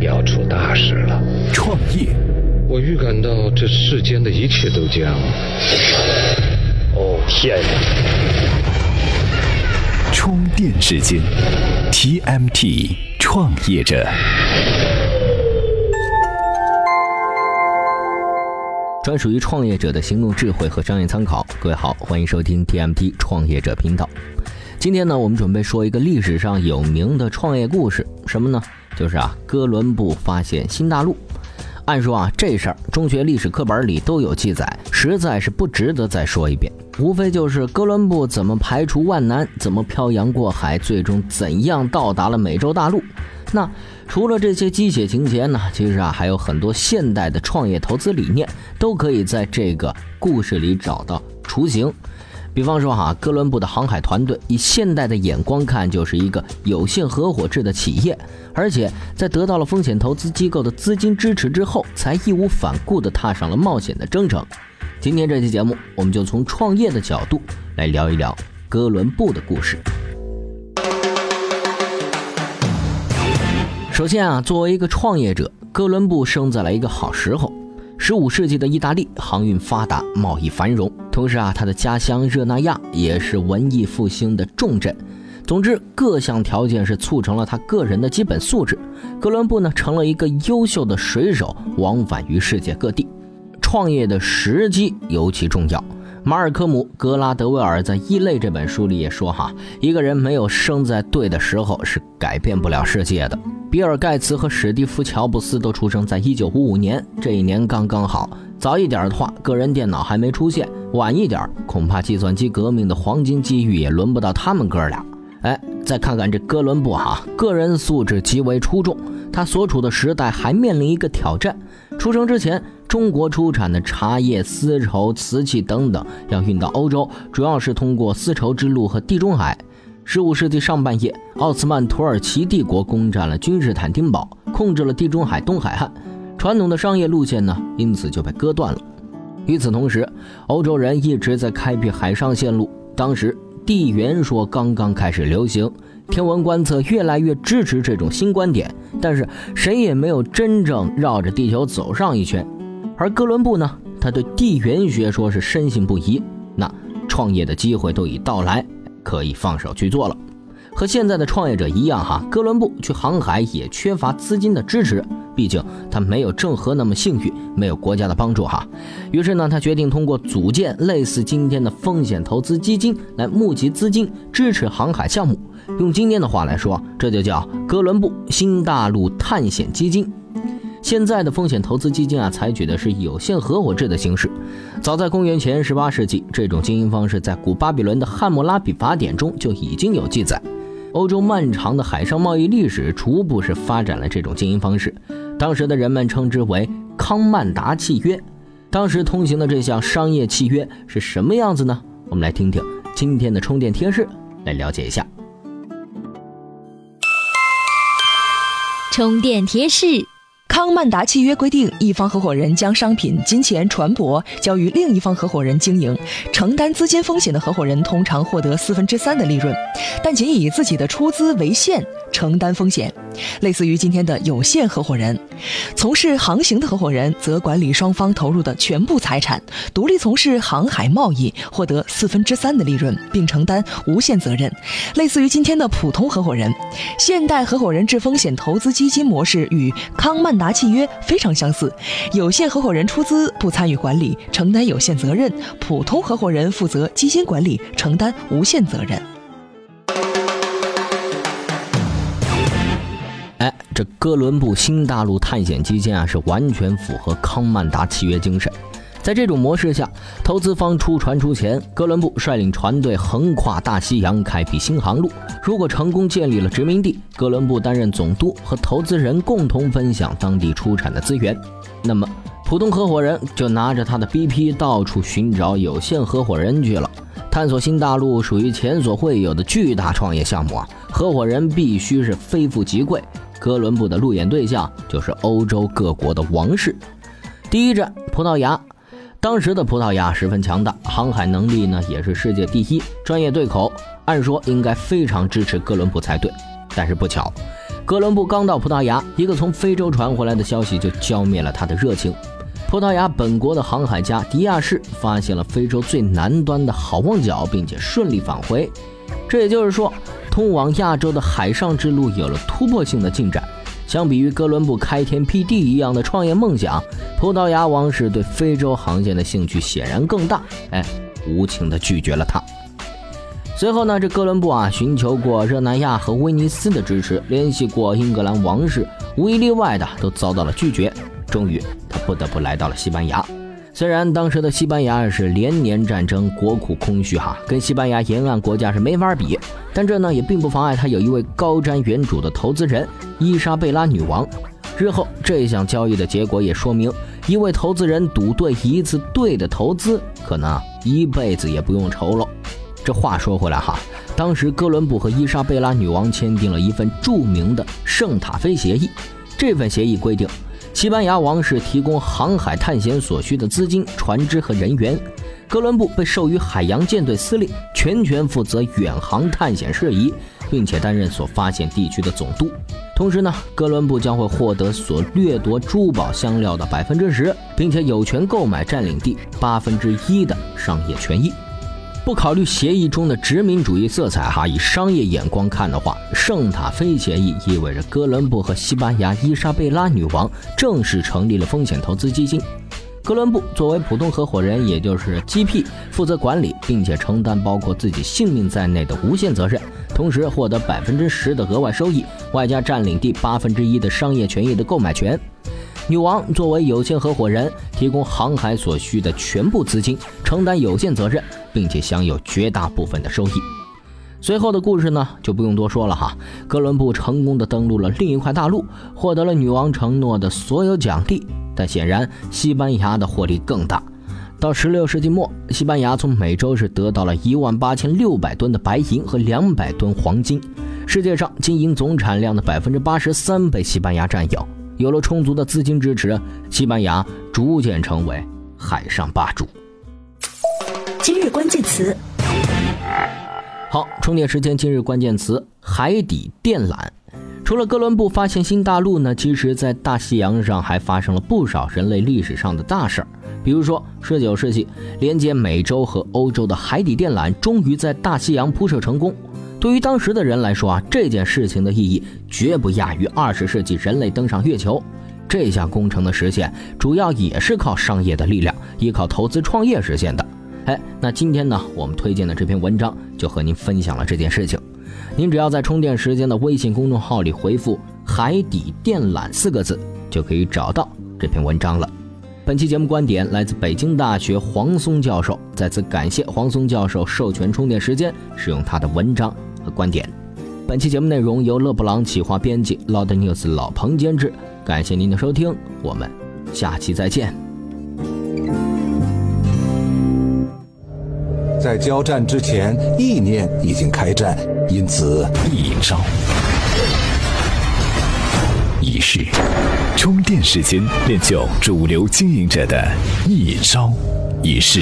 要出大事了。创业，我预感到这世间的一切都将……哦天！充电时间，TMT 创业者，专属于创业者的行动智慧和商业参考。各位好，欢迎收听 TMT 创业者频道。今天呢，我们准备说一个历史上有名的创业故事，什么呢？就是啊，哥伦布发现新大陆。按说啊，这事儿中学历史课本里都有记载，实在是不值得再说一遍。无非就是哥伦布怎么排除万难，怎么漂洋过海，最终怎样到达了美洲大陆。那除了这些鸡血情节呢？其实啊，还有很多现代的创业投资理念都可以在这个故事里找到雏形。比方说哈，哥伦布的航海团队以现代的眼光看，就是一个有限合伙制的企业，而且在得到了风险投资机构的资金支持之后，才义无反顾地踏上了冒险的征程。今天这期节目，我们就从创业的角度来聊一聊哥伦布的故事。首先啊，作为一个创业者，哥伦布生在了一个好时候。十五世纪的意大利航运发达，贸易繁荣。同时啊，他的家乡热那亚也是文艺复兴的重镇。总之，各项条件是促成了他个人的基本素质。哥伦布呢，成了一个优秀的水手，往返于世界各地。创业的时机尤其重要。马尔科姆·格拉德威尔在《异类》这本书里也说：“哈，一个人没有生在对的时候，是改变不了世界的。”比尔·盖茨和史蒂夫·乔布斯都出生在一九五五年，这一年刚刚好。早一点的话，个人电脑还没出现；晚一点，恐怕计算机革命的黄金机遇也轮不到他们哥俩。哎，再看看这哥伦布哈，个人素质极为出众。他所处的时代还面临一个挑战：出生之前，中国出产的茶叶、丝绸、瓷器等等要运到欧洲，主要是通过丝绸之路和地中海。十五世纪上半叶，奥斯曼土耳其帝国攻占了君士坦丁堡，控制了地中海东海岸，传统的商业路线呢，因此就被割断了。与此同时，欧洲人一直在开辟海上线路。当时地缘说刚刚开始流行，天文观测越来越支持这种新观点，但是谁也没有真正绕着地球走上一圈。而哥伦布呢，他对地缘学说是深信不疑，那创业的机会都已到来。可以放手去做了，和现在的创业者一样哈，哥伦布去航海也缺乏资金的支持，毕竟他没有郑和那么幸运，没有国家的帮助哈。于是呢，他决定通过组建类似今天的风险投资基金来募集资金支持航海项目。用今天的话来说，这就叫哥伦布新大陆探险基金。现在的风险投资基金啊，采取的是有限合伙制的形式。早在公元前十八世纪，这种经营方式在古巴比伦的《汉谟拉比法典》中就已经有记载。欧洲漫长的海上贸易历史逐步是发展了这种经营方式，当时的人们称之为康曼达契约。当时通行的这项商业契约是什么样子呢？我们来听听今天的充电贴士，来了解一下。充电贴士。康曼达契约规定，一方合伙人将商品、金钱、船舶交于另一方合伙人经营，承担资金风险的合伙人通常获得四分之三的利润，但仅以自己的出资为限。承担风险，类似于今天的有限合伙人；从事航行的合伙人则管理双方投入的全部财产，独立从事航海贸易，获得四分之三的利润，并承担无限责任，类似于今天的普通合伙人。现代合伙人制风险投资基金模式与康曼达契约非常相似，有限合伙人出资不参与管理，承担有限责任；普通合伙人负责基金管理，承担无限责任。这哥伦布新大陆探险基金啊，是完全符合康曼达契约精神。在这种模式下，投资方出船出钱，哥伦布率领船队横跨大西洋，开辟新航路。如果成功建立了殖民地，哥伦布担任总督，和投资人共同分享当地出产的资源。那么，普通合伙人就拿着他的 BP 到处寻找有限合伙人去了。探索新大陆属于前所未有的巨大创业项目啊，合伙人必须是非富即贵。哥伦布的路演对象就是欧洲各国的王室。第一站葡萄牙，当时的葡萄牙十分强大，航海能力呢也是世界第一，专业对口，按说应该非常支持哥伦布才对。但是不巧，哥伦布刚到葡萄牙，一个从非洲传回来的消息就浇灭了他的热情。葡萄牙本国的航海家迪亚士发现了非洲最南端的好望角，并且顺利返回。这也就是说，通往亚洲的海上之路有了突破性的进展。相比于哥伦布开天辟地一样的创业梦想，葡萄牙王室对非洲航线的兴趣显然更大。哎，无情地拒绝了他。随后呢，这哥伦布啊，寻求过热那亚和威尼斯的支持，联系过英格兰王室，无一例外的都遭到了拒绝。终于，他不得不来到了西班牙。虽然当时的西班牙是连年战争，国库空虚哈，跟西班牙沿岸国家是没法比，但这呢也并不妨碍他有一位高瞻远瞩的投资人伊莎贝拉女王。日后这项交易的结果也说明，一位投资人赌对一次对的投资，可能一辈子也不用愁了。这话说回来哈，当时哥伦布和伊莎贝拉女王签订了一份著名的圣塔菲协议，这份协议规定。西班牙王室提供航海探险所需的资金、船只和人员，哥伦布被授予海洋舰队司令，全权负责远航探险事宜，并且担任所发现地区的总督。同时呢，哥伦布将会获得所掠夺珠宝香料的百分之十，并且有权购买占领地八分之一的商业权益。不考虑协议中的殖民主义色彩，哈，以商业眼光看的话，圣塔菲协议意味着哥伦布和西班牙伊莎贝拉女王正式成立了风险投资基金。哥伦布作为普通合伙人，也就是 GP，负责管理，并且承担包括自己性命在内的无限责任，同时获得百分之十的额外收益，外加占领地八分之一的商业权益的购买权。女王作为有限合伙人，提供航海所需的全部资金，承担有限责任，并且享有绝大部分的收益。随后的故事呢，就不用多说了哈。哥伦布成功的登陆了另一块大陆，获得了女王承诺的所有奖励。但显然，西班牙的获利更大。到16世纪末，西班牙从美洲是得到了一万八千六百吨的白银和两百吨黄金，世界上金银总产量的百分之八十三被西班牙占有。有了充足的资金支持，西班牙逐渐成为海上霸主。今日关键词，好，充电时间。今日关键词：海底电缆。除了哥伦布发现新大陆呢，其实，在大西洋上还发生了不少人类历史上的大事儿。比如说，十九世纪，连接美洲和欧洲的海底电缆终于在大西洋铺设成功。对于当时的人来说啊，这件事情的意义绝不亚于二十世纪人类登上月球。这项工程的实现，主要也是靠商业的力量，依靠投资创业实现的。哎，那今天呢，我们推荐的这篇文章就和您分享了这件事情。您只要在充电时间的微信公众号里回复“海底电缆”四个字，就可以找到这篇文章了。本期节目观点来自北京大学黄松教授，再次感谢黄松教授授权充电时间使用他的文章。和观点，本期节目内容由勒布朗企划编辑，Loud News 老彭监制。感谢您的收听，我们下期再见。在交战之前，意念已经开战，因此一招一式，充电时间练就主流经营者的一招一式。